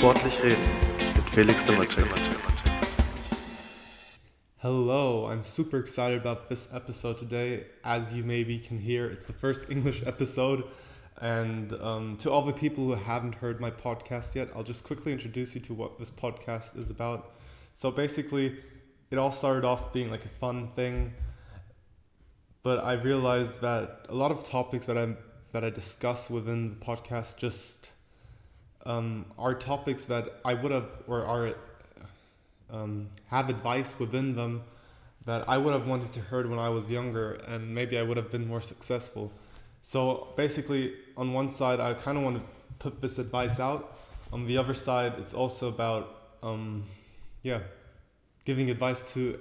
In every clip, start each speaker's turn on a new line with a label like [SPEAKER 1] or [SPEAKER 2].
[SPEAKER 1] Sportlich reden mit Felix Demacek.
[SPEAKER 2] Hello, I'm super excited about this episode today. As you maybe can hear, it's the first English episode. And um, to all the people who haven't heard my podcast yet, I'll just quickly introduce you to what this podcast is about. So basically, it all started off being like a fun thing, but I realized that a lot of topics that I that I discuss within the podcast just um, are topics that I would have or are um, have advice within them that I would have wanted to heard when I was younger, and maybe I would have been more successful. So basically, on one side, I kind of want to put this advice out. On the other side, it's also about um, yeah, giving advice to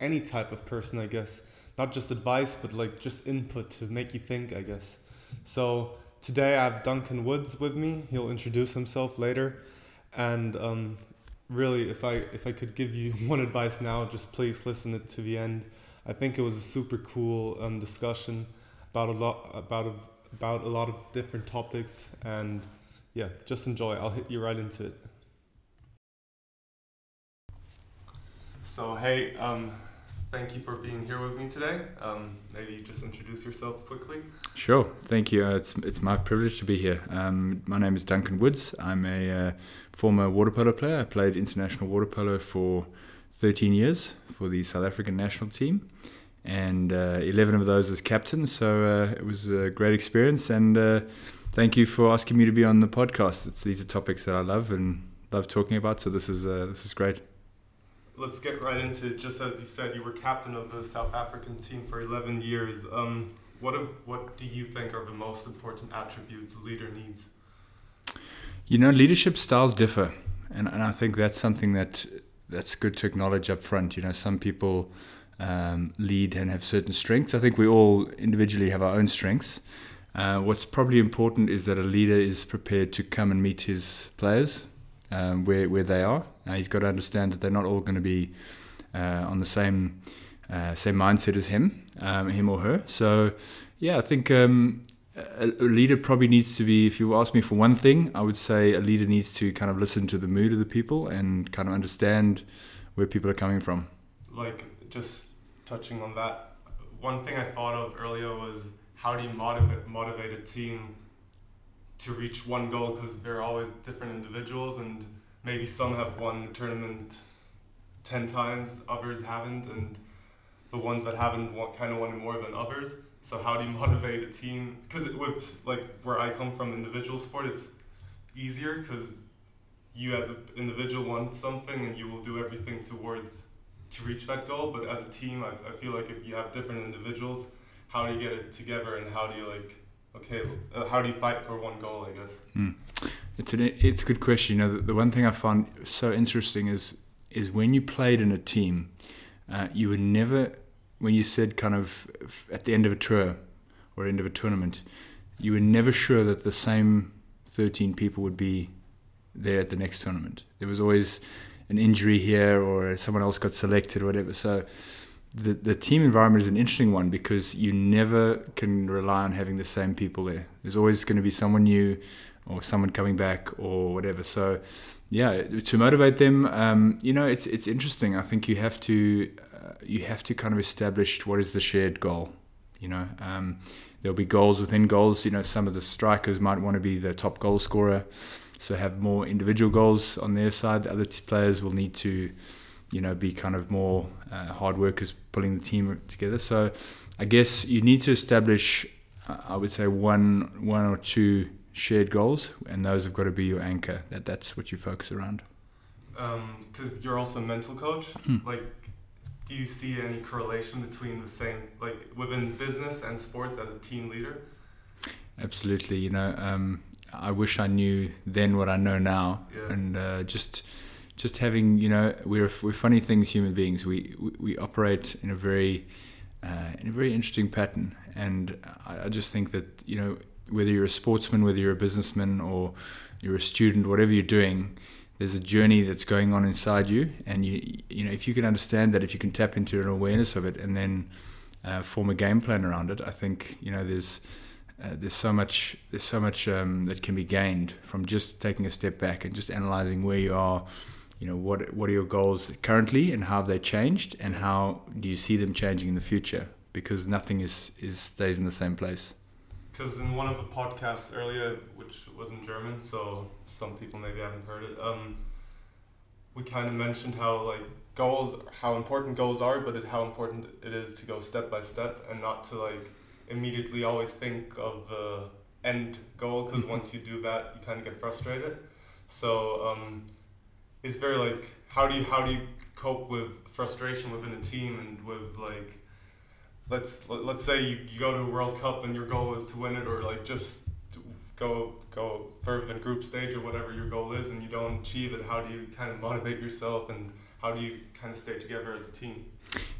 [SPEAKER 2] any type of person, I guess. Not just advice, but like just input to make you think, I guess. So today I have Duncan Woods with me. He'll introduce himself later, and um, really, if I if I could give you one advice now, just please listen it to the end. I think it was a super cool um, discussion about a lot about about a lot of different topics, and yeah, just enjoy. I'll hit you right into it. So hey, um, thank you for being here with me today. Um, maybe just introduce yourself quickly.
[SPEAKER 3] Sure, thank you. Uh, it's it's my privilege to be here. Um, my name is Duncan Woods. I'm a uh, former water polo player. I played international water polo for 13 years for the South African national team, and uh, 11 of those as captain. So uh, it was a great experience, and uh, thank you for asking me to be on the podcast. It's these are topics that I love and love talking about. So this is uh, this is great
[SPEAKER 2] let's get right into. Just as you said, you were captain of the South African team for 11 years. Um, what, what do you think are the most important attributes a leader needs?
[SPEAKER 3] You know, leadership styles differ. And, and I think that's something that that's good to acknowledge up front. You know, some people um, lead and have certain strengths. I think we all individually have our own strengths. Uh, what's probably important is that a leader is prepared to come and meet his players um, where where they are. Uh, he's got to understand that they're not all going to be uh, on the same uh, same mindset as him, um, him or her. So, yeah, I think um, a, a, leader probably needs to be. If you ask me for one thing, I would say a leader needs to kind of listen to the mood of the people and kind of understand where people are coming from.
[SPEAKER 2] Like just touching on that, one thing I thought of earlier was how do you motivate motivate a team to reach one goal because they're always different individuals and maybe some have won the tournament 10 times others haven't and the ones that haven't kind of won more than others. So how do you motivate a team? Because with like where i come from individual sport it's easier because you as an individual want something and you will do everything towards to reach that goal. But as a team I, I feel like if you have different individuals how do you get it together and how do you like okay, uh, how do you fight for one goal? I guess.
[SPEAKER 3] Mm. It's an it's a good question. You know, the, the, one thing I found so interesting is is when you played in a team, uh, you were never when you said kind of at the end of a tour or end of a tournament, you were never sure that the same thirteen people would be there at the next tournament. There was always an injury here or someone else got selected or whatever. So the, the team environment is an interesting one because you never can rely on having the same people there. There's always going to be someone new or someone coming back or whatever. So, yeah, to motivate them, um, you know, it's it's interesting. I think you have to uh, you have to kind of establish what is the shared goal. You know, um, there'll be goals within goals. You know, some of the strikers might want to be the top goal scorer, so have more individual goals on their side. The Other players will need to you know, be kind of more uh, hard workers pulling the team together. So I guess you need to establish, uh, I would say, one one or two shared goals, and those have got to be your anchor. That that's what you focus around.
[SPEAKER 2] Because um, you're also a mental coach, hmm. like. Do you see any correlation between the same, like within business and sports as a team leader?
[SPEAKER 3] Absolutely. You know, um, I wish I knew then what I know now, yeah. and uh, just just having you know we're we're funny things human beings we we, we operate in a very uh, in a very interesting pattern and I, I, just think that you know whether you're a sportsman whether you're a businessman or you're a student whatever you're doing there's a journey that's going on inside you and you you know if you can understand that if you can tap into an awareness of it and then uh, form a game plan around it I think you know there's uh, there's so much there's so much um, that can be gained from just taking a step back and just analyzing where you are. You know what what are your goals currently and how have they changed and how do you see them changing in the future? Because nothing is, is stays in the same place.
[SPEAKER 2] Because in one of the podcasts earlier, which was in German, so some people maybe haven't heard it, um, we kind of mentioned how like goals, how important goals are, but it, how important it is to go step by step and not to like immediately always think of the end goal. Because
[SPEAKER 3] Mhm.
[SPEAKER 2] once you do that, you kind of get frustrated. So um, it's very like how do you how do you cope with frustration within a team and with like let's let, let's say you, you go to a World Cup and your goal is to win it or like just go go further in group stage or whatever your goal is and you don't achieve it how do you kind of motivate yourself and how do you kind of stay together as a team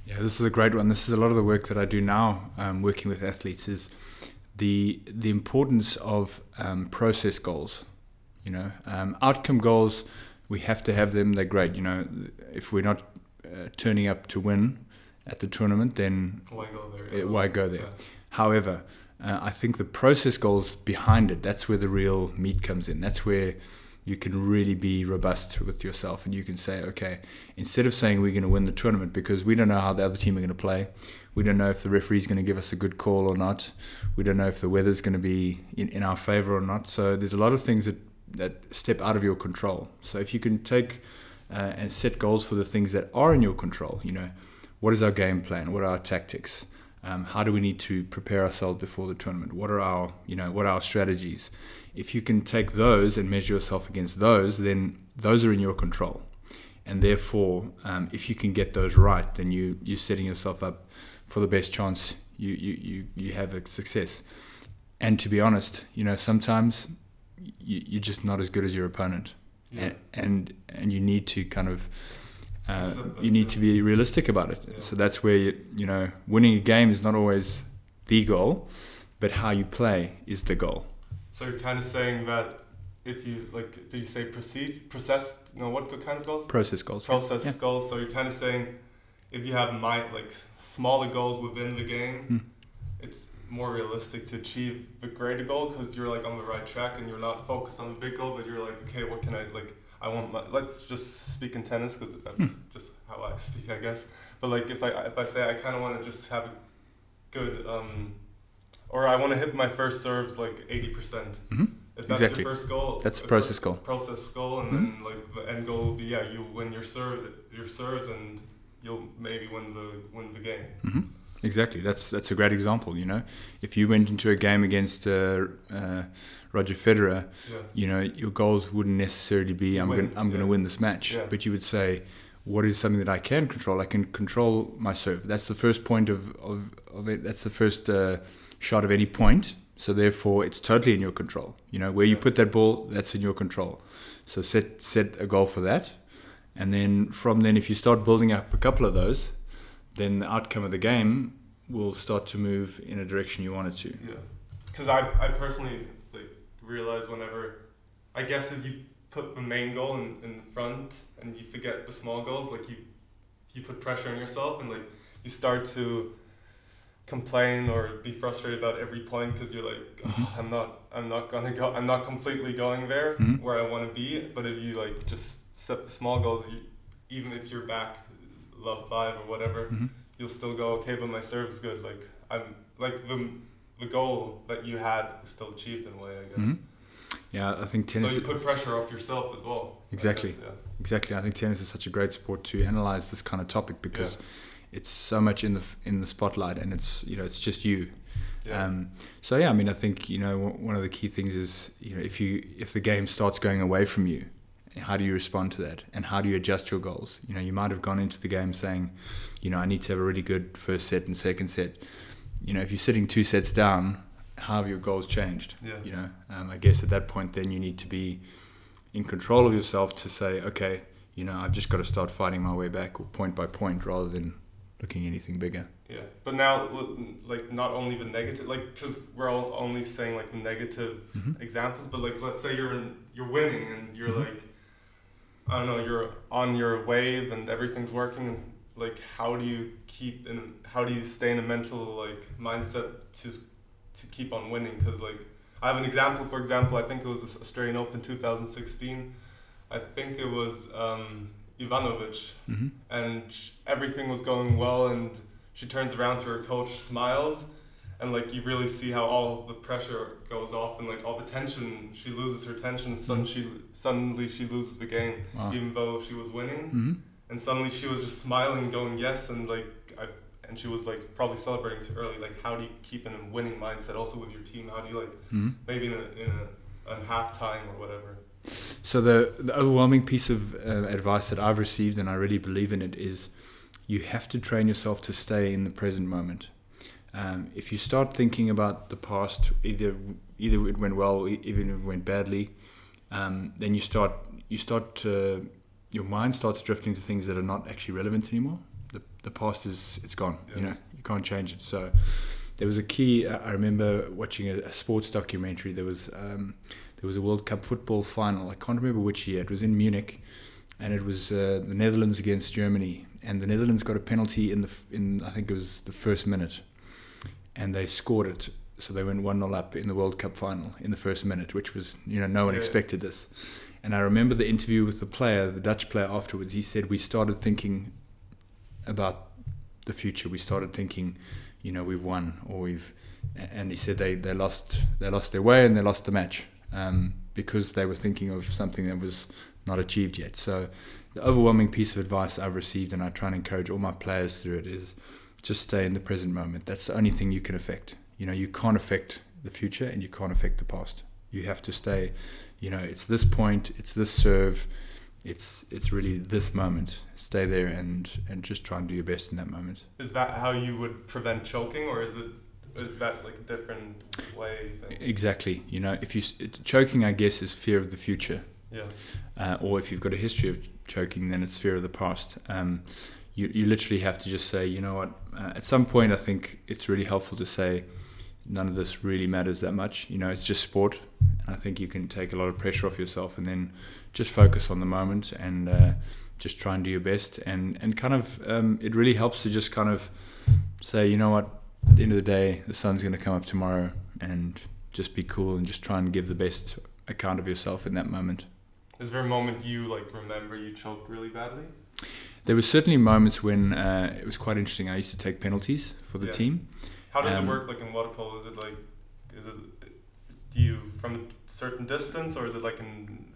[SPEAKER 3] Yeah, this is a great one. This is a lot of the work that I do now, um, working with athletes, is the the importance of um, process goals. You know, um, outcome goals. We have to have them. They're great. You know, if we're not uh, turning up to win at the tournament, then
[SPEAKER 2] why go there
[SPEAKER 3] why go there?
[SPEAKER 2] Yeah.
[SPEAKER 3] However, uh, I think the process goals behind it, that's where the real meat comes in. That's where you can really be robust with yourself and you can say, okay, instead of saying we're going to win the tournament because we don't know how the other team are going to play, we don't know if the referee's going to give us a good call or not, we don't know if the weather's going to be in, in our favor or not. So there's a lot of things that, that step out of your control. So if you can take uh, and set goals for the things that are in your control, you know, what is our game plan? What are our tactics? Um, how do we need to prepare ourselves before the tournament? What are our, you know, what are our strategies? If you can take those and measure yourself against those, then those are in your control, and therefore, um, if you can get those right, then you you're setting yourself up for the best chance you you you, you have a success. And to be honest, you know, sometimes you, you're just not as good as your opponent,
[SPEAKER 2] yeah.
[SPEAKER 3] and, and and you need to kind of uh, you need to be realistic about it.
[SPEAKER 2] Yeah.
[SPEAKER 3] So that's where you, you know winning a game is not always the goal, but how you play is the goal.
[SPEAKER 2] so you're kind of saying that if you like did you say proceed process no what kind of goals
[SPEAKER 3] Process goals.
[SPEAKER 2] process
[SPEAKER 3] Yeah.
[SPEAKER 2] goals. So you're kind of saying if you have my like smaller goals within the game,
[SPEAKER 3] Hmm.
[SPEAKER 2] It's more realistic to achieve the greater goal because you're like on the right track and you're not focused on the big goal, but you're like, okay, what can I like? I want. My, let's just speak in tennis because that's
[SPEAKER 3] Hmm.
[SPEAKER 2] just how I speak, I guess. But like if I if I say I kind of want to just have a good um, or I want to hit my first serves like eighty percent.
[SPEAKER 3] Mhm.
[SPEAKER 2] If that's
[SPEAKER 3] Exactly.
[SPEAKER 2] your first goal,
[SPEAKER 3] That's a process goal.
[SPEAKER 2] process goal, and
[SPEAKER 3] Mhm.
[SPEAKER 2] then like the end goal will be yeah, you win your serve, your serves, and you'll maybe win the win the game.
[SPEAKER 3] hmm Exactly. That's that's a great example. You know, if you went into a game against uh, uh, Roger Federer,
[SPEAKER 2] Yeah,
[SPEAKER 3] you know your goals wouldn't necessarily be I'm going I'm going to win this match,
[SPEAKER 2] Yeah.
[SPEAKER 3] but you would say. What is something that I can control? I can control my serve. That's the first point of, of, of it. That's the first uh, shot of any point. So therefore, it's totally in your control. You know where you put that ball, that's in your control. So set set a goal for that, and then from then, if you start building up a couple of those, then the outcome of the game will start to move in a direction you want it to.
[SPEAKER 2] yeah. Because I I personally like realize whenever, I guess if you put the main goal in, in front and you forget the small goals, like you you put pressure on yourself and like you start to complain or be frustrated about every point because you're like "Oh, I'm not I'm not gonna go I'm not completely going there
[SPEAKER 3] Mhm.
[SPEAKER 2] where I want to be but if you like just set the small goals you even if you're back love five or whatever
[SPEAKER 3] Mhm.
[SPEAKER 2] You'll still go okay but my serve's good like I'm like the the goal that you had is still achieved in a way I guess
[SPEAKER 3] Mhm. Yeah, I think tennis.
[SPEAKER 2] so you put pressure off yourself as well I
[SPEAKER 3] Exactly.
[SPEAKER 2] guess, yeah.
[SPEAKER 3] Exactly. I think tennis is such a great sport to analyze this kind of topic because it's so much in the in the spotlight and it's you know it's just you.
[SPEAKER 2] Yeah.
[SPEAKER 3] Um, so yeah, I mean, I think you know one of the key things is you know if you if the game starts going away from you, how do you respond to that and how do you adjust your goals? You know, you might have gone into the game saying, you know, I need to have a really good first set and second set. You know, if you're sitting two sets down, how have your goals changed?
[SPEAKER 2] Yeah.
[SPEAKER 3] You know, um, I guess at that point, then you need to be in control of yourself to say, okay, you know, I've just got to start fighting my way back, point by point, rather than looking anything bigger.
[SPEAKER 2] Yeah, but now like not only the negative, like because we're all only saying like the negative
[SPEAKER 3] Mhm.
[SPEAKER 2] examples, but like let's say you're in, you're winning and you're
[SPEAKER 3] Mhm.
[SPEAKER 2] like, I don't know, you're on your wave and everything's working. And, like, how do you keep in? How do you stay in a mental like mindset to to keep on winning because like I have an example. For example, I think it was the Australian Open 2016. I think it was um, Ivanovic,
[SPEAKER 3] hmm
[SPEAKER 2] and everything was going well, and she turns around to her coach, smiles, and like you really see how all the pressure goes off, and like all the tension, she loses her tension. Suddenly, she suddenly she loses the game,
[SPEAKER 3] Wow.
[SPEAKER 2] even though she was winning
[SPEAKER 3] hmm
[SPEAKER 2] and suddenly she was just smiling, going yes, and like I, and she was like probably celebrating too early. Like, how do you keep in a winning mindset also with your team? How do you like
[SPEAKER 3] hmm
[SPEAKER 2] maybe in a in a, a halftime or whatever?
[SPEAKER 3] So the the overwhelming piece of uh, advice that I've received, and I really believe in it, is you have to train yourself to stay in the present moment. Um, if you start thinking about the past, either either it went well, even if it went badly, um, then you start you start uh, your mind starts drifting to things that are not actually relevant anymore. The the past is it's gone. You know you can't change it. So there was a key. uh, I remember watching a, a sports documentary. There was um, there was a World Cup football final. I can't remember which year. It was in Munich, and it was uh, the Netherlands against Germany. And the Netherlands got a penalty in the in I think it was the first minute, and they scored it. So they went one 0 up in the World Cup final in the first minute, which was you know no one
[SPEAKER 2] Yeah.
[SPEAKER 3] expected this. And I remember the interview with the player, the Dutch player afterwards. He said we started thinking about the future. We started thinking, you know, we've won or we've, and he said they, they lost they lost their way and they lost the match um, because they were thinking of something that was not achieved yet. So the overwhelming piece of advice I've received, and I try and encourage all my players through it, is just stay in the present moment. That's the only thing you can affect. You know, you can't affect the future and you can't affect the past. You have to stay. You know, it's this point, it's this serve, it's it's really this moment. Stay there and and just try and do your best in that moment.
[SPEAKER 2] Is that how you would prevent choking, or is it is that like a different way?
[SPEAKER 3] Exactly. You know, if you choking, I guess, is fear of the future.
[SPEAKER 2] Yeah,
[SPEAKER 3] uh, or if you've got a history of choking, then it's fear of the past. Um, you, you literally have to just say, you know what, uh, at some point, I think it's really helpful to say, none of this really matters that much. You know, it's just sport. And I think you can take a lot of pressure off yourself and then just focus on the moment and uh, just try and do your best. And, and kind of, um, it really helps to just kind of say, you know what, at the end of the day, the sun's going to come up tomorrow and just be cool and just try and give the best account of yourself in that moment.
[SPEAKER 2] is there a moment you like remember you choked really badly?
[SPEAKER 3] There were certainly moments when uh, it was quite interesting. I used to take penalties for the
[SPEAKER 2] Yeah.
[SPEAKER 3] team.
[SPEAKER 2] How does
[SPEAKER 3] Um,
[SPEAKER 2] it work like in water polo? Is it like is it do you from a certain distance or is it like in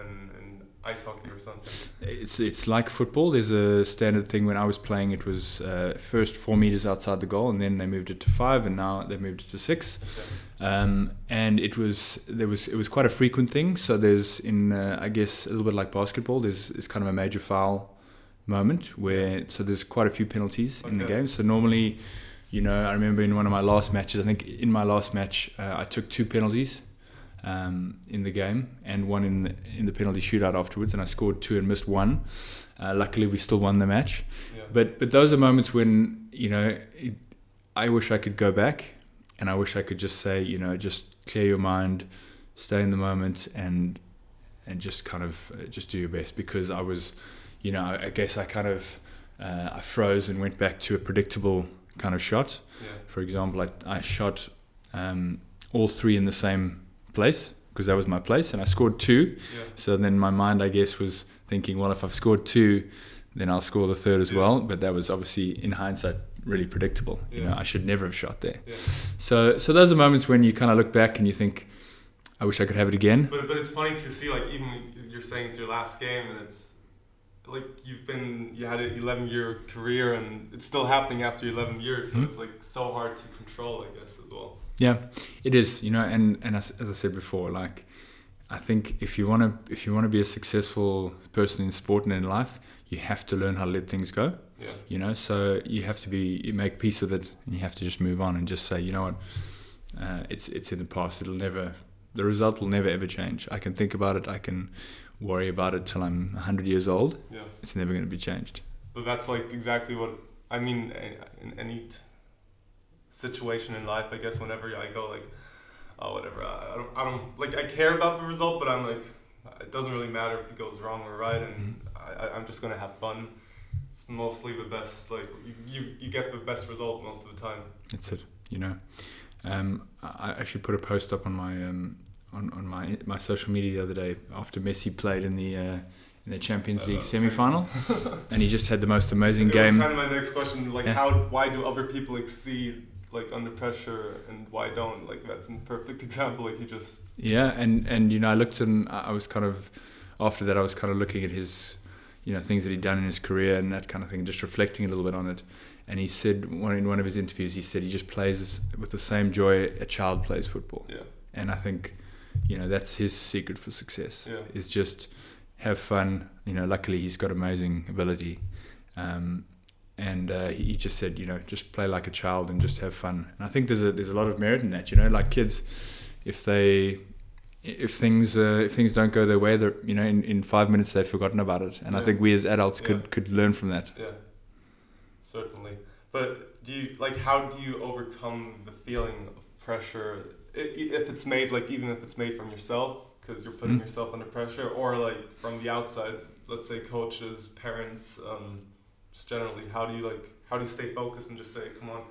[SPEAKER 2] in, in ice hockey or something?
[SPEAKER 3] It's it's like football. There's a standard thing. When I was playing, it was uh, first four meters outside the goal, and then they moved it to five, and now they moved it to six. Um, and it was there was it was quite a frequent thing. So there's in uh, I guess a little bit like basketball. There's it's kind of a major foul moment where so there's quite a few penalties in the game. So normally, you know, I remember in one of my last matches. I think in my last match, uh, I took two penalties um, in the game and one in the, in the penalty shootout afterwards, and I scored two and missed one. Uh, luckily, we still won the match.
[SPEAKER 2] Yeah.
[SPEAKER 3] But but those are moments when you know it, I wish I could go back, and I wish I could just say you know just clear your mind, stay in the moment, and and just kind of uh, just do your best because I was, you know, I, I guess I kind of uh, I froze and went back to a predictable kind of shot.
[SPEAKER 2] yeah.
[SPEAKER 3] For example, I, I shot um, all three in the same place because that was my place, and I scored two.
[SPEAKER 2] Yeah.
[SPEAKER 3] So then my mind, I guess, was thinking, well, if I've scored two, then I'll score the third as
[SPEAKER 2] Yeah.
[SPEAKER 3] well. But that was obviously, in hindsight, really predictable. You know, I should never have shot there.
[SPEAKER 2] Yeah.
[SPEAKER 3] So, so those are moments when you kind of look back and you think, I wish I could have it again.
[SPEAKER 2] But but it's funny to see like even you're saying it's your last game and it's like you've been you had an 11 year career and it's still happening after 11 years so
[SPEAKER 3] Mhm.
[SPEAKER 2] it's like so hard to control I guess as well.
[SPEAKER 3] Yeah, it is. You know, and and as, as I said before, like I think if you want to if you want to be a successful person in sport and in life, you have to learn how to let things go.
[SPEAKER 2] Yeah.
[SPEAKER 3] you know so you have to be you make peace with it and you have to just move on and just say you know what uh, it's it's in the past it'll never the result will never ever change i can think about it i can worry about it till i'm 100 years old
[SPEAKER 2] Yeah.
[SPEAKER 3] it's never going to be changed
[SPEAKER 2] But that's like exactly what I mean in any t- situation in life. I guess whenever I go like, oh whatever, I, don't, I don't like I care about the result, but I'm like, it doesn't really matter if it goes wrong or right, and I, I- I'm just gonna have fun. It's mostly the best. Like you, you, you get the best result most of the time.
[SPEAKER 3] that's it you know Um, I actually put a post up on my um, on, on my my social media the other day after Messi played in the uh, in the Champions League semi final, and he just had the most amazing
[SPEAKER 2] It
[SPEAKER 3] game.
[SPEAKER 2] was kind of my next question. Like,
[SPEAKER 3] Yeah.
[SPEAKER 2] how? Why do other people exceed like under pressure, and why don't? Like, that's a perfect example. Like, he just
[SPEAKER 3] Yeah, and and you know, I looked and I I was kind of after that, I was kind of looking at his, you know, things that he'd done in his career and that kind of thing, just reflecting a little bit on it. And he said one in one of his interviews, he said he just plays with the same joy a child plays football.
[SPEAKER 2] yeah,
[SPEAKER 3] And I think, you know, that's his secret for success
[SPEAKER 2] Yeah.
[SPEAKER 3] is just have fun. You know, luckily he's got amazing ability. Um, and uh, he he just said, you know, just play like a child and just have fun. And I think there's a there's a lot of merit in that. You know, like kids, if they if things uh, if things don't go their way, you know in, in five minutes they've forgotten about it. And I think we as adults
[SPEAKER 2] Yeah.
[SPEAKER 3] could could learn from that.
[SPEAKER 2] yeah, certainly. But do you like? How do you overcome the feeling of pressure if it's made like even if it's made from yourself because you're putting
[SPEAKER 3] Mhm.
[SPEAKER 2] yourself under pressure, or like from the outside? Let's say coaches, parents, um, just generally. How do you like? How do you stay focused and just say, "Come on,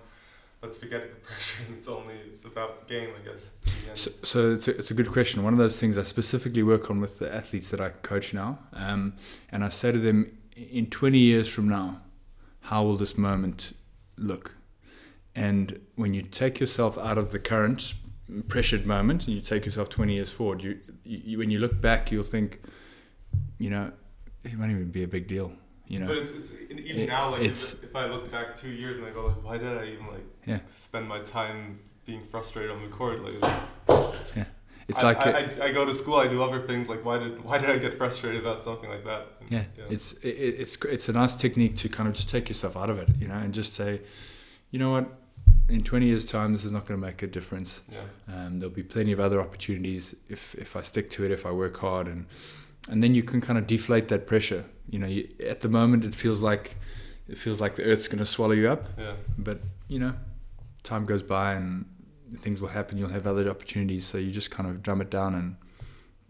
[SPEAKER 2] let's forget the pressure. It's only it's about the game, I guess." in the end."
[SPEAKER 3] So, so it's, a, it's a good question. One of those things I specifically work on with the athletes that I coach now, um, and I say to them, in 20 years from now, how will this moment look? And when you take yourself out of the current pressured moment and you take yourself 20 years forward, you, you when you look back, you'll think, you know, it won't even be a big deal. You know,
[SPEAKER 2] But it's, it's even
[SPEAKER 3] It-
[SPEAKER 2] now like if, if I look back two years and I go like, why did I even like
[SPEAKER 3] Yeah.
[SPEAKER 2] spend my time being frustrated on the court? Like yeah.
[SPEAKER 3] it's like
[SPEAKER 2] I,
[SPEAKER 3] like
[SPEAKER 2] I,
[SPEAKER 3] a-
[SPEAKER 2] I, I go to school, I do other things. Like why did why did I get frustrated about something like that? And,
[SPEAKER 3] Yeah, it's it, it's it's a nice technique to kind of just take yourself out of it, you know, and just say, you know what, in 20 years' time, this is not going to make a difference.
[SPEAKER 2] yeah,
[SPEAKER 3] Um, there'll be plenty of other opportunities if if I stick to it, if I work hard, and and then you can kind of deflate that pressure. You know, you, at the moment, it feels like it feels like the earth's going to swallow you up,
[SPEAKER 2] yeah,
[SPEAKER 3] but you know, time goes by and things will happen. You'll have other opportunities, so you just kind of drum it down and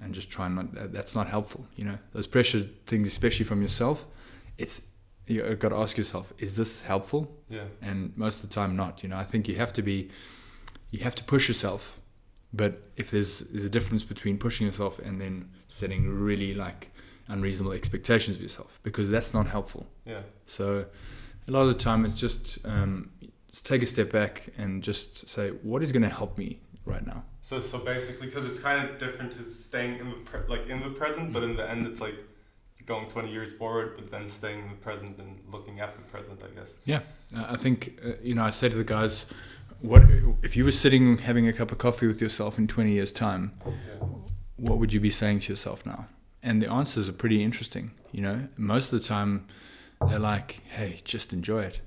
[SPEAKER 3] and just try and not. That's not helpful. You know, those pressure things, especially from yourself. It's you've got to ask yourself: Is this helpful?
[SPEAKER 2] yeah,
[SPEAKER 3] And most of the time, not. You know, I think you have to be, you have to push yourself. But if there's there's a difference between pushing yourself and then setting really like unreasonable expectations of yourself, because that's not helpful.
[SPEAKER 2] yeah,
[SPEAKER 3] So a lot of the time it's just, um, just take a step back and just say, what is going to help me right now?
[SPEAKER 2] So so basically, because it's kind of different to staying in the pre- like in the present, but in the end, it's like going twenty years forward, but then staying in the present and looking at the present. I guess.
[SPEAKER 3] yeah I think, uh, you know, I say to the guys, what if you were sitting having a cup of coffee with yourself in 20 years' time, what would you be saying to yourself now? And the answers are pretty interesting. You know, most of the time they're like, hey, just enjoy it.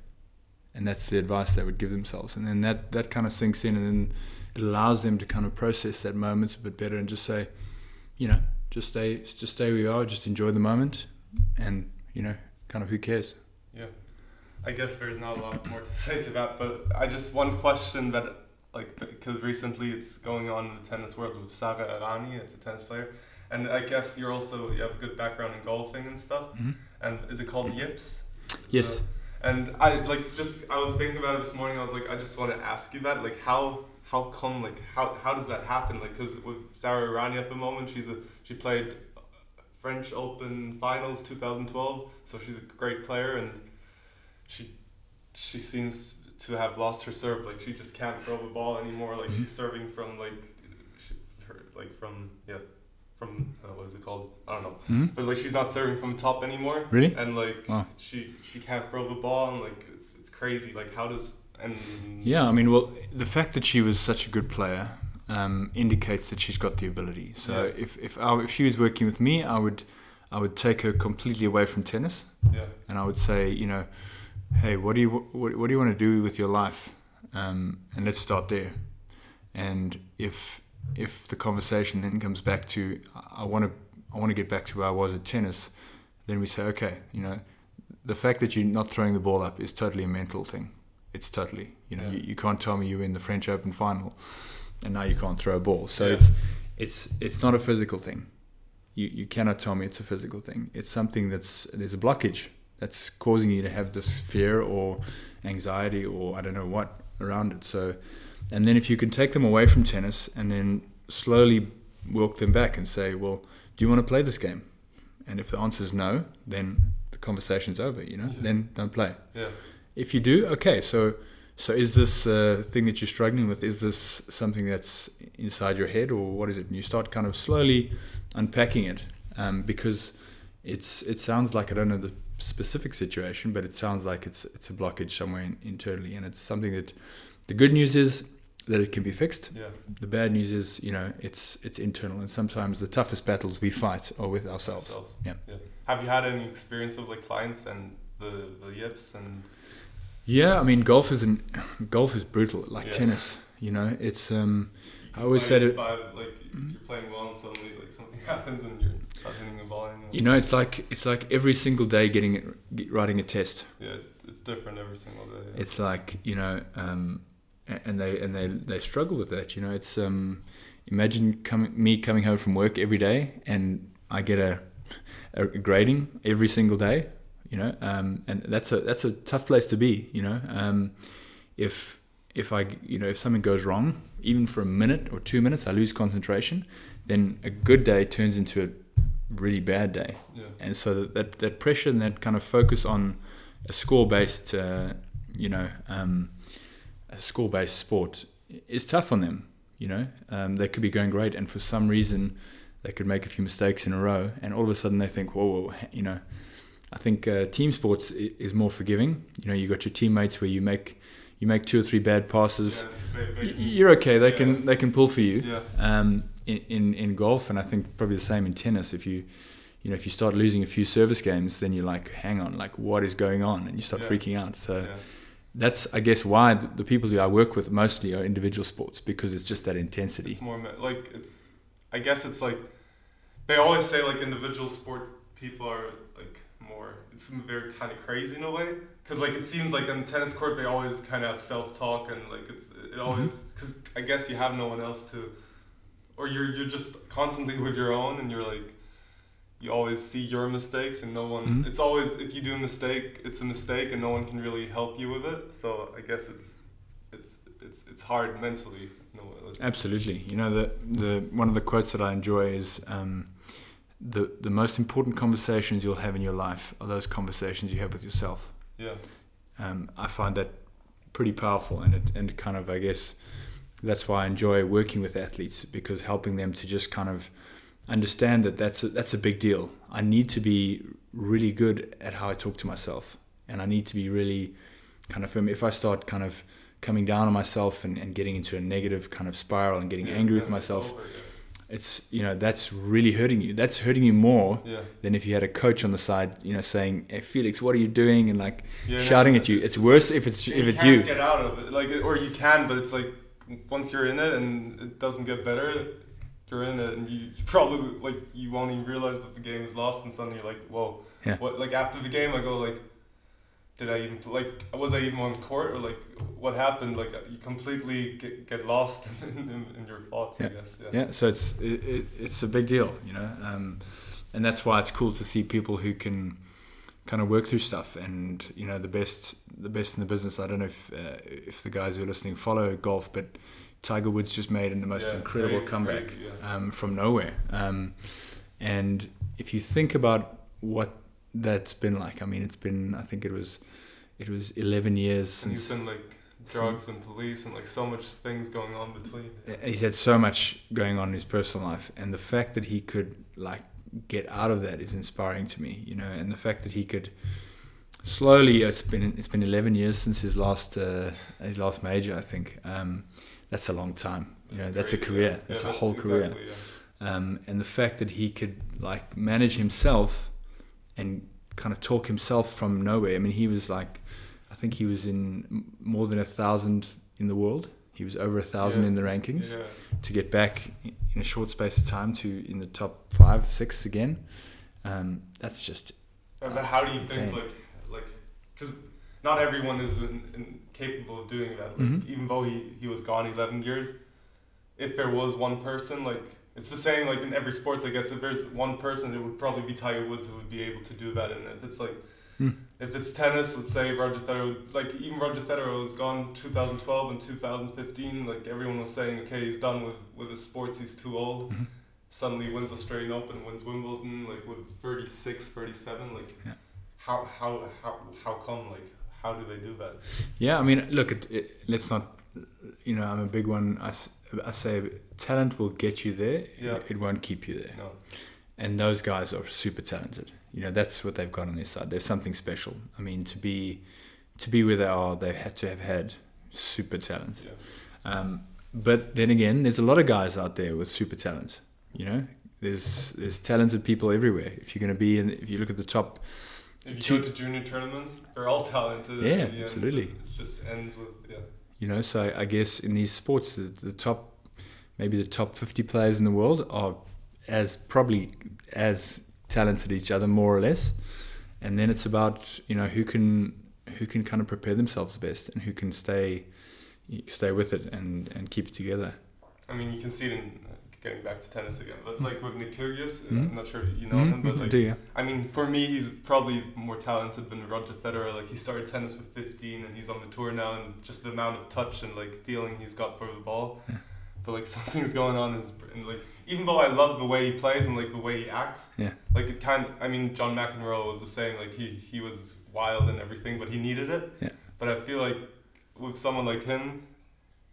[SPEAKER 3] And that's the advice they would give themselves. And then that, that kind of sinks in and then it allows them to kind of process that moment a bit better and just say, you know, just stay, just stay where you are, just enjoy the moment and, you know, kind of who cares?
[SPEAKER 2] Yeah, I guess there's not a lot more to say to that, but I just one question that like because recently it's going on in the tennis world with Sara Errani, it's a tennis player, and I guess you're also you have a good background in golfing and stuff.
[SPEAKER 3] Mhm.
[SPEAKER 2] And is it called yips?
[SPEAKER 3] Yes.
[SPEAKER 2] Uh, and I like just I was thinking about it this morning. I was like, I just want to ask you that, like how how come like how how does that happen? Like because with Sara Errani at the moment, she's a she played French Open Finals 2012, so she's a great player, and she she seems to have lost her serve. Like she just can't throw the ball anymore. Like she's serving from like she, her like from yeah from uh, what is it called? I don't know.
[SPEAKER 3] hmm
[SPEAKER 2] But like she's not serving from top anymore.
[SPEAKER 3] Really?
[SPEAKER 2] And like
[SPEAKER 3] Wow.
[SPEAKER 2] she she can't throw the ball and like it's it's crazy. Like how does and
[SPEAKER 3] Yeah, I mean, well, the fact that she was such a good player um, indicates that she's got the ability. So
[SPEAKER 2] Yeah.
[SPEAKER 3] if if, I, if she was working with me, I would I would take her completely away from tennis,
[SPEAKER 2] yeah
[SPEAKER 3] and I would say, you know, hey, what do you what, what do you want to do with your life? Um, and let's start there. And if if the conversation then comes back to I want to I want to get back to where I was at tennis, then we say, okay, you know, the fact that you're not throwing the ball up is totally a mental thing. It's totally, you know,
[SPEAKER 2] Yeah.
[SPEAKER 3] you, you can't tell me you were in the French Open final and now you can't throw a ball. So
[SPEAKER 2] Yeah.
[SPEAKER 3] it's it's it's not a physical thing. You you cannot tell me it's a physical thing. It's something that's there's a blockage that's causing you to have this fear or anxiety or I don't know what around it. So And then if you can take them away from tennis and then slowly walk them back and say, well, do you want to play this game? And if the answer is no, then the conversation's over. You know,
[SPEAKER 2] Yeah.
[SPEAKER 3] then don't play.
[SPEAKER 2] Yeah.
[SPEAKER 3] If you do, okay. So, so is this uh, thing that you're struggling with? Is this something that's inside your head, or what is it? And you start kind of slowly unpacking it, um, because it's it sounds like I don't know the specific situation, but it sounds like it's it's a blockage somewhere in, internally, and it's something that the good news is that it can be fixed.
[SPEAKER 2] Yeah.
[SPEAKER 3] The bad news is, you know, it's it's internal, and sometimes the toughest battles we fight are with ourselves.
[SPEAKER 2] Ourselves.
[SPEAKER 3] Yeah.
[SPEAKER 2] Have you had any experience with like clients and the the yips and
[SPEAKER 3] Yeah, I mean, golf is an golf is brutal, like
[SPEAKER 2] Yeah.
[SPEAKER 3] tennis. You know, it's um, I always said it.
[SPEAKER 2] five, like you're playing well and suddenly like something happens and you're not hitting the ball anymore.
[SPEAKER 3] You know, it's like it's like every single day getting it, get, writing a test.
[SPEAKER 2] yeah, it's, it's different every single day. Yeah.
[SPEAKER 3] It's like you know, um, and they and they they struggle with that. You know, it's um, imagine coming me coming home from work every day and I get a, a grading every single day. You know, um, and that's a that's a tough place to be. You know, um, if if I you know if something goes wrong, even for a minute or two minutes, I lose concentration. Then a good day turns into a really bad day
[SPEAKER 2] yeah.
[SPEAKER 3] and so that, that, that pressure and that kind of focus on a score based, uh, you know, um, a score based sport is tough on them. You know, um, they could be going great, and for some reason, they could make a few mistakes in a row, and all of a sudden they think, whoa, whoa you know. I think uh, team sports is more forgiving. You know, you got your teammates where you make you make two or three bad passes.
[SPEAKER 2] Yeah, they, they can-
[SPEAKER 3] You're okay. They
[SPEAKER 2] yeah.
[SPEAKER 3] can they can pull for you
[SPEAKER 2] yeah.
[SPEAKER 3] um, in, in in golf, and I think probably the same in tennis. If you you know if you start losing a few service games, then you're like, hang on, like what is going on, and you start freaking out. So that's I guess why the, the people who I work with mostly are individual sports because it's just that intensity.
[SPEAKER 2] It's more like it's. I guess it's like they always say like individual sport people are like more. It's they're kind of crazy in a way because like it seems like on the tennis court they always kind of have self talk and like it's it always because I guess you have no one else to, or you're you're just constantly with your own and you're like. You always see your mistakes, and no one.
[SPEAKER 3] Mhm.
[SPEAKER 2] It's always if you do a mistake, it's a mistake, and no one can really help you with it. So I guess it's, it's it's it's hard mentally. No,
[SPEAKER 3] Absolutely. You know the the one of the quotes that I enjoy is um, the the most important conversations you'll have in your life are those conversations you have with yourself.
[SPEAKER 2] Yeah.
[SPEAKER 3] um, I find that pretty powerful, and it and kind of I guess that's why I enjoy working with athletes because helping them to just kind of understand that that's a, that's a big deal. I need to be really good at how I talk to myself, and I need to be really kind of firm. If I start kind of coming down on myself and, and getting into a negative kind of spiral and getting
[SPEAKER 2] Yeah,
[SPEAKER 3] angry with myself,
[SPEAKER 2] over,
[SPEAKER 3] it's you know that's really hurting you. That's hurting you more
[SPEAKER 2] yeah.
[SPEAKER 3] than if you had a coach on the side, you know, saying, "Hey Felix, what are you doing?" and like
[SPEAKER 2] Yeah,
[SPEAKER 3] shouting
[SPEAKER 2] no,
[SPEAKER 3] at you. It's worse if it's if it's you.
[SPEAKER 2] get out of it, like, or you can, but it's like once you're in it and it doesn't get better, you're in it, and you you probably like you won't even realize that the game is lost, and suddenly you're like, whoa,
[SPEAKER 3] Yeah.
[SPEAKER 2] what? Like after the game, I go like, did I even like was I even on court or like what happened? Like you completely get, get lost in, in, in your thoughts, I
[SPEAKER 3] Yeah.
[SPEAKER 2] guess. Yeah.
[SPEAKER 3] Yeah, so it's it, it, it's a big deal, you know, um, and that's why it's cool to see people who can kind of work through stuff. And you know, the best the best in the business. I don't know if uh, if the guys who are listening follow golf, but Tiger Woods just made the most
[SPEAKER 2] Yeah,
[SPEAKER 3] incredible
[SPEAKER 2] crazy,
[SPEAKER 3] comeback
[SPEAKER 2] crazy,
[SPEAKER 3] um, from nowhere. Um, and if you think about what that's been like, I mean, it's been I think it was it was 11 years
[SPEAKER 2] And he's
[SPEAKER 3] since
[SPEAKER 2] been like drugs and police and like so much things going on between.
[SPEAKER 3] he's had so much going on in his personal life and the fact that he could like get out of that is inspiring to me you know and the fact that he could slowly it's been it's been 11 years since his last uh, his last major i think um, that's a long time you know that's a career
[SPEAKER 2] yeah.
[SPEAKER 3] that's
[SPEAKER 2] Yeah,
[SPEAKER 3] a whole career
[SPEAKER 2] exactly, yeah.
[SPEAKER 3] um, and the fact that he could like manage himself and kind of talk himself from nowhere. I mean, he was like, I think he was in more than a thousand in the world. He was over a thousand
[SPEAKER 2] Yeah.
[SPEAKER 3] in the rankings
[SPEAKER 2] Yeah.
[SPEAKER 3] to get back in a short space of time to in the top five, six again. Um, that's just
[SPEAKER 2] Uh, But how do you
[SPEAKER 3] Insane.
[SPEAKER 2] think, like, like, because not everyone is in, in capable of doing that. Like,
[SPEAKER 3] Mhm.
[SPEAKER 2] even though he, he was gone eleven years, if there was one person, like, it's the same like in every sports. I guess if there's one person, it would probably be Tiger Woods who would be able to do that. And if it's like,
[SPEAKER 3] Hmm.
[SPEAKER 2] if it's tennis, let's say Roger Federer, like even Roger Federer was gone 2012 and 2015. Like everyone was saying, okay, he's done with with his sports. He's too old.
[SPEAKER 3] Mhm.
[SPEAKER 2] Suddenly wins Australian Open, wins Wimbledon, like with 36, 37. Like
[SPEAKER 3] Yeah.
[SPEAKER 2] how how how how come? Like how do they do that?
[SPEAKER 3] Yeah, I mean, look, it, it, let's not. You know, I'm a big one. I, I say talent will get you there.
[SPEAKER 2] Yeah.
[SPEAKER 3] It, it won't keep you there.
[SPEAKER 2] No.
[SPEAKER 3] And those guys are super talented. You know, that's what they've got on their side. There's something special. I mean, to be to be where they are, they had to have had super talent.
[SPEAKER 2] Yeah.
[SPEAKER 3] Um, but then again, there's a lot of guys out there with super talent. You know, there's there's talented people everywhere. If you're going to be in, if you look at the top,
[SPEAKER 2] If you
[SPEAKER 3] Two-
[SPEAKER 2] go to junior tournaments, they're all talented.
[SPEAKER 3] Yeah,
[SPEAKER 2] the
[SPEAKER 3] absolutely.
[SPEAKER 2] It just ends with yeah.
[SPEAKER 3] You know, so I guess in these sports, the, the top, maybe the top 50 players in the world are as probably as talented as each other, more or less. And then it's about you know who can who can kind of prepare themselves the best and who can stay stay with it and and keep it together.
[SPEAKER 2] I mean, you can see it in getting back to tennis again, but like with Nick Kyrgios, uh,
[SPEAKER 3] Mhm.
[SPEAKER 2] I'm not sure you know
[SPEAKER 3] Mhm,
[SPEAKER 2] him, but
[SPEAKER 3] I
[SPEAKER 2] like
[SPEAKER 3] do yeah.
[SPEAKER 2] I mean, for me, he's probably more talented than Roger Federer. Like he started tennis with 15, and he's on the tour now, and just the amount of touch and like feeling he's got for the ball.
[SPEAKER 3] Yeah.
[SPEAKER 2] But like something's going on, in his, and like even though I love the way he plays and like the way he acts,
[SPEAKER 3] Yeah.
[SPEAKER 2] like it kind. I mean, John McEnroe was just saying like he he was wild and everything, but he needed it.
[SPEAKER 3] Yeah.
[SPEAKER 2] But I feel like with someone like him,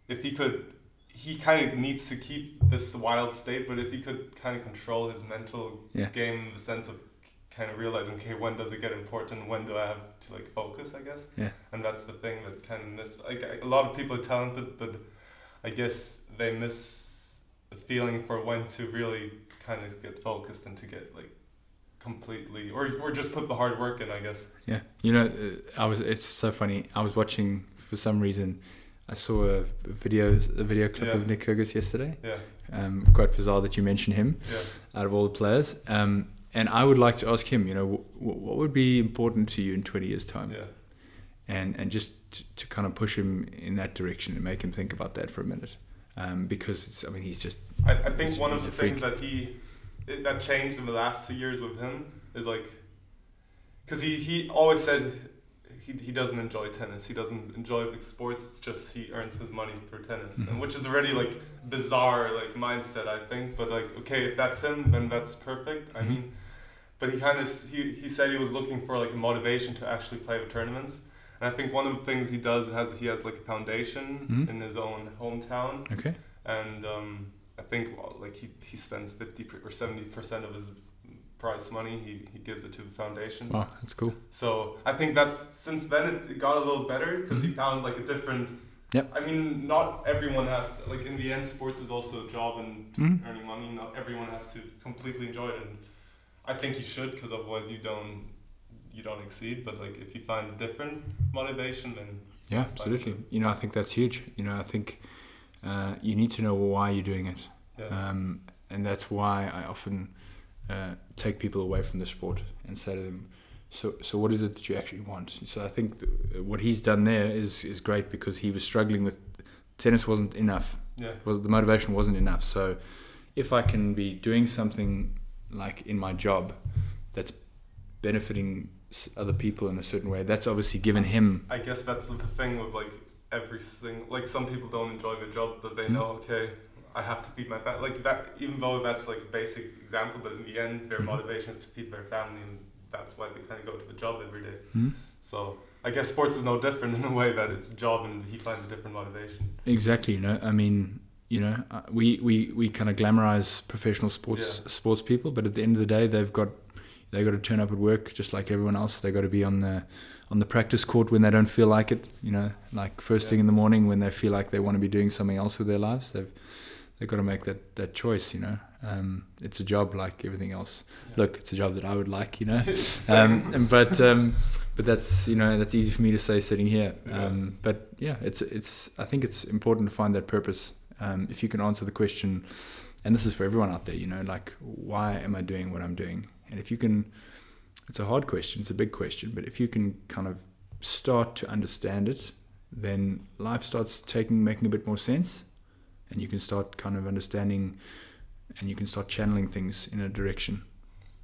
[SPEAKER 2] if he could. He kind of needs to keep this wild state, but if he could kind of control his mental
[SPEAKER 3] Yeah.
[SPEAKER 2] game in the sense of kind of realizing, okay, when does it get important? When do I have to like focus? I guess.
[SPEAKER 3] Yeah.
[SPEAKER 2] And that's the thing that kind of miss. Like a lot of people are talented, but I guess they miss the feeling for when to really kind of get focused and to get like completely, or or just put the hard work in. I guess.
[SPEAKER 3] Yeah, you know, uh, I was. It's so funny. I was watching for some reason. I saw a video, a video clip
[SPEAKER 2] Yeah.
[SPEAKER 3] of Nick Kyrgios yesterday.
[SPEAKER 2] Yeah.
[SPEAKER 3] Um, quite bizarre that you mentioned him
[SPEAKER 2] Yeah.
[SPEAKER 3] out of all the players. Um, and I would like to ask him. You know, w- what would be important to you in twenty years' time?
[SPEAKER 2] Yeah.
[SPEAKER 3] And and just to, to kind of push him in that direction and make him think about that for a minute. Um, because it's. I mean, he's just.
[SPEAKER 2] I, I think one of the
[SPEAKER 3] freak.
[SPEAKER 2] things that he that changed in the last two years with him is like because he, he always said he, he doesn't enjoy tennis. He doesn't enjoy big sports. It's just he earns his money through tennis and which is already like bizarre like mindset I think. But like okay if that's him then that's perfect. I
[SPEAKER 3] Mhm.
[SPEAKER 2] mean but he kind of he, he said he was looking for like a motivation to actually play the tournaments. And I think one of the things he does has he has like a foundation
[SPEAKER 3] Mhm.
[SPEAKER 2] in his own hometown.
[SPEAKER 3] Okay.
[SPEAKER 2] and um, I think well, like he, he spends fifty or seventy percent of his prize money he, he gives it to the foundation.
[SPEAKER 3] Wow, that's cool.
[SPEAKER 2] So I think that's since then it, it got a little better because he
[SPEAKER 3] Mhm.
[SPEAKER 2] found like a different.
[SPEAKER 3] Yep.
[SPEAKER 2] I mean, not everyone has like in the end, sports is also a job and
[SPEAKER 3] Mhm.
[SPEAKER 2] earning money. Not everyone has to completely enjoy it, and I think you should because otherwise you don't you don't exceed. But like if you find a different motivation, then
[SPEAKER 3] Yeah, absolutely. You know, I think that's huge. You know, I think uh, you need to know why you're doing it.
[SPEAKER 2] yeah,
[SPEAKER 3] Um, and that's why I often uh, take people away from the sport and say to them, so, so what is it that you actually want? So I think th- what he's done there is, is great because he was struggling with tennis wasn't enough.
[SPEAKER 2] yeah,
[SPEAKER 3] Was the motivation wasn't enough. So if I can be doing something like in my job that's benefiting other people in a certain way, that's obviously given him.
[SPEAKER 2] I guess that's the thing with like every single like some people don't enjoy their job, but they
[SPEAKER 3] Mhm.
[SPEAKER 2] know okay, I have to feed my family. Like that, even though that's like a basic example, but in the end, their
[SPEAKER 3] Mhm.
[SPEAKER 2] motivation is to feed their family, and that's why they kind of go to the job every day.
[SPEAKER 3] Hmm?
[SPEAKER 2] So I guess sports is no different in a way that it's a job, and he finds a different motivation.
[SPEAKER 3] Exactly. You know, I mean, you know, uh, we we, we kind of glamorize professional sports
[SPEAKER 2] Yeah.
[SPEAKER 3] sports people, but at the end of the day, they've got they got to turn up at work just like everyone else. They got to be on the on the practice court when they don't feel like it. You know, like first thing in the morning when they feel like they want to be doing something else with their lives. They've they've got to make that that choice. You know, um, it's a job like everything else.
[SPEAKER 2] Yeah.
[SPEAKER 3] Look, it's a job that I would like. You know. Um, but um, but that's you know that's easy for me to say sitting here.
[SPEAKER 2] Yeah.
[SPEAKER 3] Um, but yeah, it's it's I think it's important to find that purpose. Um, if you can answer the question, and this is for everyone out there, you know, like why am I doing what I'm doing? And if you can, it's a hard question, it's a big question, but if you can kind of start to understand it, then life starts taking making a bit more sense, and you can start kind of understanding, and you can start channeling things in a direction.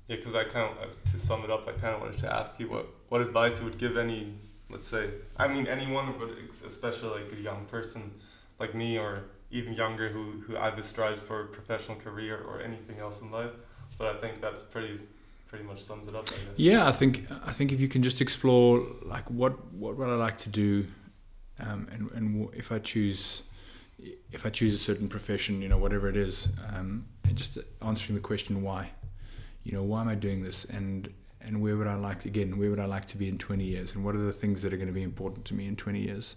[SPEAKER 2] Yeah, because I kind of uh, to sum it up, I kind of wanted to ask you what what advice you would give any, let's say, I mean anyone, but especially like a young person like me or even younger who who either strives for a professional career or anything else in life. But I think that's pretty pretty much sums it up. I guess.
[SPEAKER 3] Yeah, I think I think if you can just explore like what what would I like to do, um, and and w- if I choose if I choose a certain profession, you know, whatever it is, um, and just answering the question why, you know, why am I doing this, and and where would I like again, where would I like to be in 20 years, and what are the things that are going to be important to me in 20 years,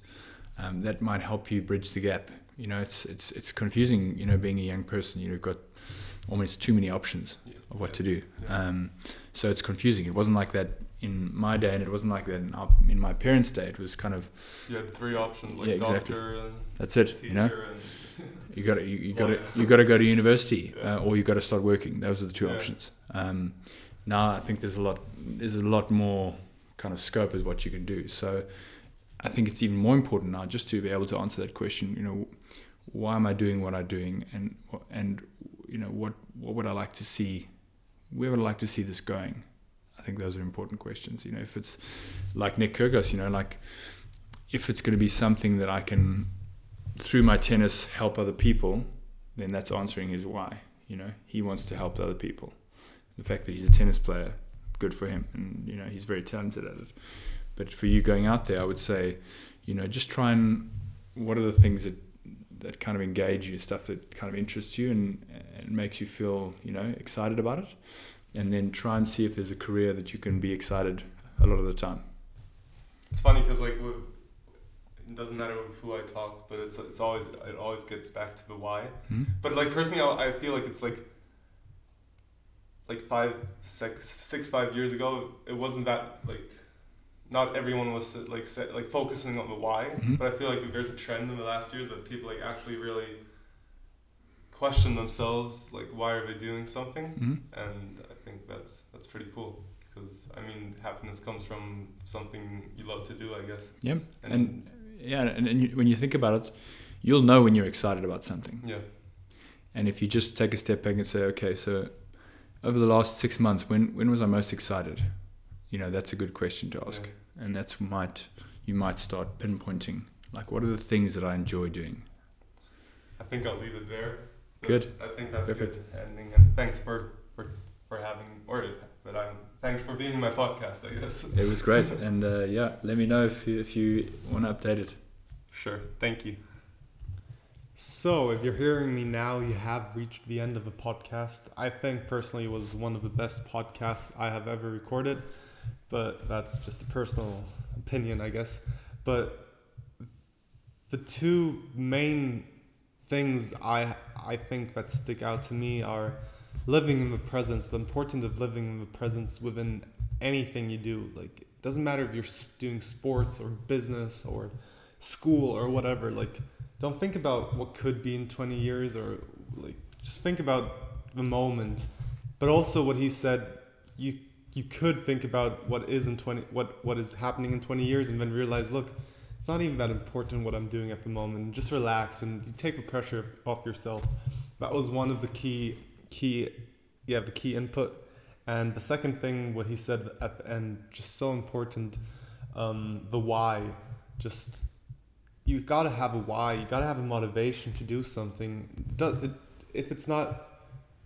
[SPEAKER 3] um, that might help you bridge the gap. You know, it's it's it's confusing, you know, being a young person. You've got almost too many options
[SPEAKER 2] Yes.
[SPEAKER 3] of what to do.
[SPEAKER 2] Yeah.
[SPEAKER 3] Um, so it's confusing. It wasn't like that in my day, and it wasn't like that in, our, in my parents' day. It was kind of
[SPEAKER 2] You had three options like
[SPEAKER 3] Yeah, exactly.
[SPEAKER 2] doctor and
[SPEAKER 3] that's it. You know,
[SPEAKER 2] and
[SPEAKER 3] you got to you, you got to you got to go to university,
[SPEAKER 2] Yeah.
[SPEAKER 3] uh, or you got to start working. Those are the two
[SPEAKER 2] Yeah.
[SPEAKER 3] options. Um, now I think there's a lot there's a lot more kind of scope of what you can do. So I think it's even more important now just to be able to answer that question. You know, why am I doing what I'm doing, and and you know what what would I like to see, where would I like to see this going? I think those are important questions. You know, if it's like Nick Kyrgios, you know, like if it's going to be something that I can through my tennis help other people, then that's answering his why. You know, he wants to help other people. The fact that he's a tennis player, good for him, and you know he's very talented at it. But for you going out there, I would say, you know, just try and what are the things that that kind of engage you, stuff that kind of interests you and and makes you feel you know excited about it, and then try and see if there's a career that you can be excited a lot of the time.
[SPEAKER 2] It's funny because like it doesn't matter with who I talk, but it's it's always it always gets back to the why.
[SPEAKER 3] Hmm?
[SPEAKER 2] But like personally, I, I feel like it's like like five, six, six, five years ago, it wasn't that like not everyone was like set, like focusing on the why.
[SPEAKER 3] Mhm.
[SPEAKER 2] But I feel like there's a trend in the last years that people like actually really question themselves, like why are they doing something?
[SPEAKER 3] Mhm.
[SPEAKER 2] And think that's that's pretty cool because I mean happiness comes from something you love to do, I guess.
[SPEAKER 3] Yeah, and yeah, and, and you, when you think about it, you'll know when you're excited about something.
[SPEAKER 2] yeah,
[SPEAKER 3] And if you just take a step back and say, okay, so over the last six months, when when was I most excited? You know, that's a good question to ask,
[SPEAKER 2] Yeah.
[SPEAKER 3] and that's might you might start pinpointing like what are the things that I enjoy doing.
[SPEAKER 2] I think I'll leave it there.
[SPEAKER 3] Good.
[SPEAKER 2] I think that's
[SPEAKER 3] Perfect.
[SPEAKER 2] a good ending. And thanks for, for, for having, or that I'm, thanks for being in my podcast, I guess.
[SPEAKER 3] It was great, and uh, yeah, let me know if you, if you want to update it.
[SPEAKER 2] Sure. Thank you. So, if you're hearing me now, you have reached the end of the podcast. I think personally it was one of the best podcasts I have ever recorded, but that's just a personal opinion, I guess. But the two main things I I think that stick out to me are living in the presence, the importance of living in the presence within anything you do. Like, it doesn't matter if you're doing sports or business or school or whatever. Like, don't think about what could be in 20 years or like just think about the moment but also what he said you you could think about what is in 20 what what is happening in 20 years and then realize look it's not even that important what i'm doing at the moment just relax and take the pressure off yourself that was one of the key key yeah the key input and the second thing what he said at the end just so important um, the why just you gotta have a why. You gotta have a motivation to do something. If it's not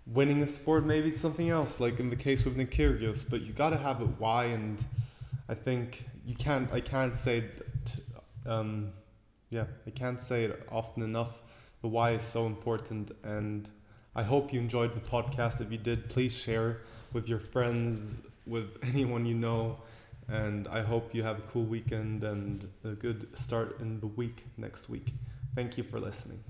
[SPEAKER 2] winning a sport, maybe it's something else. Like in the case with Nick Kyrgios, but you gotta have a why. And I think you can't. I can't say. It, um, yeah, I can't say it often enough. The why is so important, and I hope you enjoyed the podcast. If you did, please share with your friends, with anyone you know and I hope you have a cool weekend and a good start in the week next week. Thank you for listening.